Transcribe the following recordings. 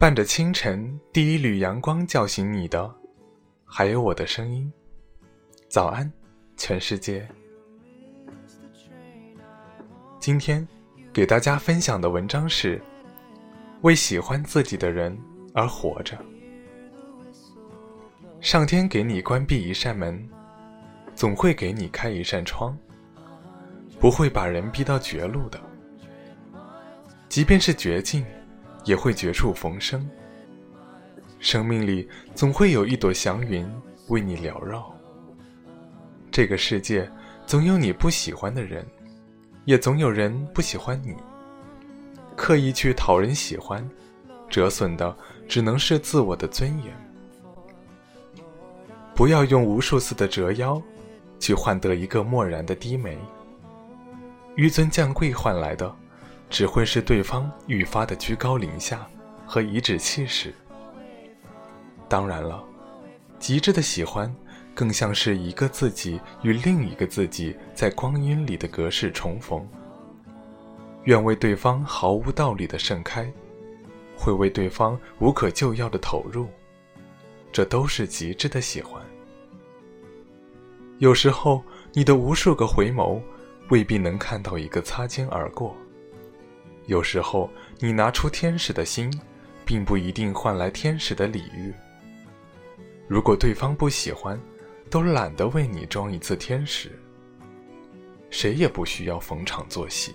伴着清晨第一缕阳光叫醒你的，还有我的声音。早安，全世界。今天给大家分享的文章是：为喜欢自己的人而活着。上天给你关闭一扇门，总会给你开一扇窗。不会把人逼到绝路的，即便是绝境，也会绝处逢生。生命里总会有一朵祥云为你缭绕。这个世界总有你不喜欢的人，也总有人不喜欢你。刻意去讨人喜欢，折损的只能是自我的尊严。不要用无数次的折腰，去换得一个漠然的低眉。纡尊降贵换来的，只会是对方愈发的居高临下和颐指气使。当然了，极致的喜欢，更像是一个自己与另一个自己在光阴里的隔世重逢。愿为对方毫无道理的盛开，会为对方无可救药的投入，这都是极致的喜欢。有时候，你的无数个回眸。未必能看到一个擦肩而过。有时候，你拿出天使的心，并不一定换来天使的礼遇。如果对方不喜欢，都懒得为你装一次天使。谁也不需要逢场作戏。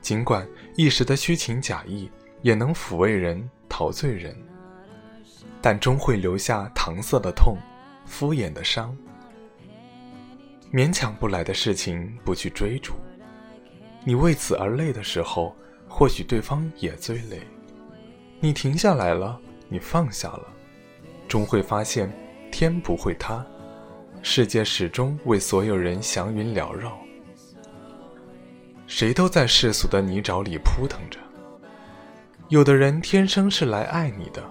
尽管一时的虚情假意也能抚慰人、陶醉人，但终会留下搪塞的痛、敷衍的伤。勉强不来的事情，不去追逐。你为此而累的时候，或许对方也最累。你停下来了，你放下了，终会发现，天不会塌，世界始终为所有人祥云缭绕。谁都在世俗的泥沼里扑腾着。有的人天生是来爱你的，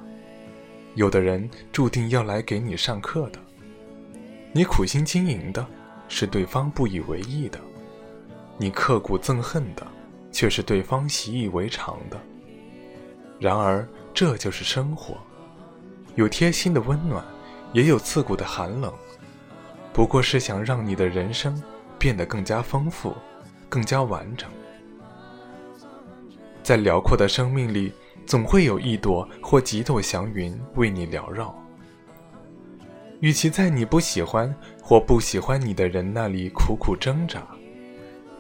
有的人注定要来给你上课的。你苦心经营的。是对方不以为意的，你刻骨憎恨的，却是对方习以为常的。然而，这就是生活，有贴心的温暖，也有刺骨的寒冷。不过是想让你的人生变得更加丰富，更加完整。在辽阔的生命里，总会有一朵或几朵祥云为你缭绕。与其在你不喜欢或不喜欢你的人那里苦苦挣扎，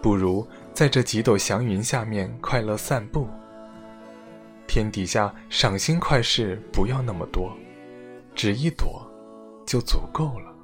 不如在这几朵祥云下面快乐散步。天底下赏心快事不要那么多只一朵就足够了。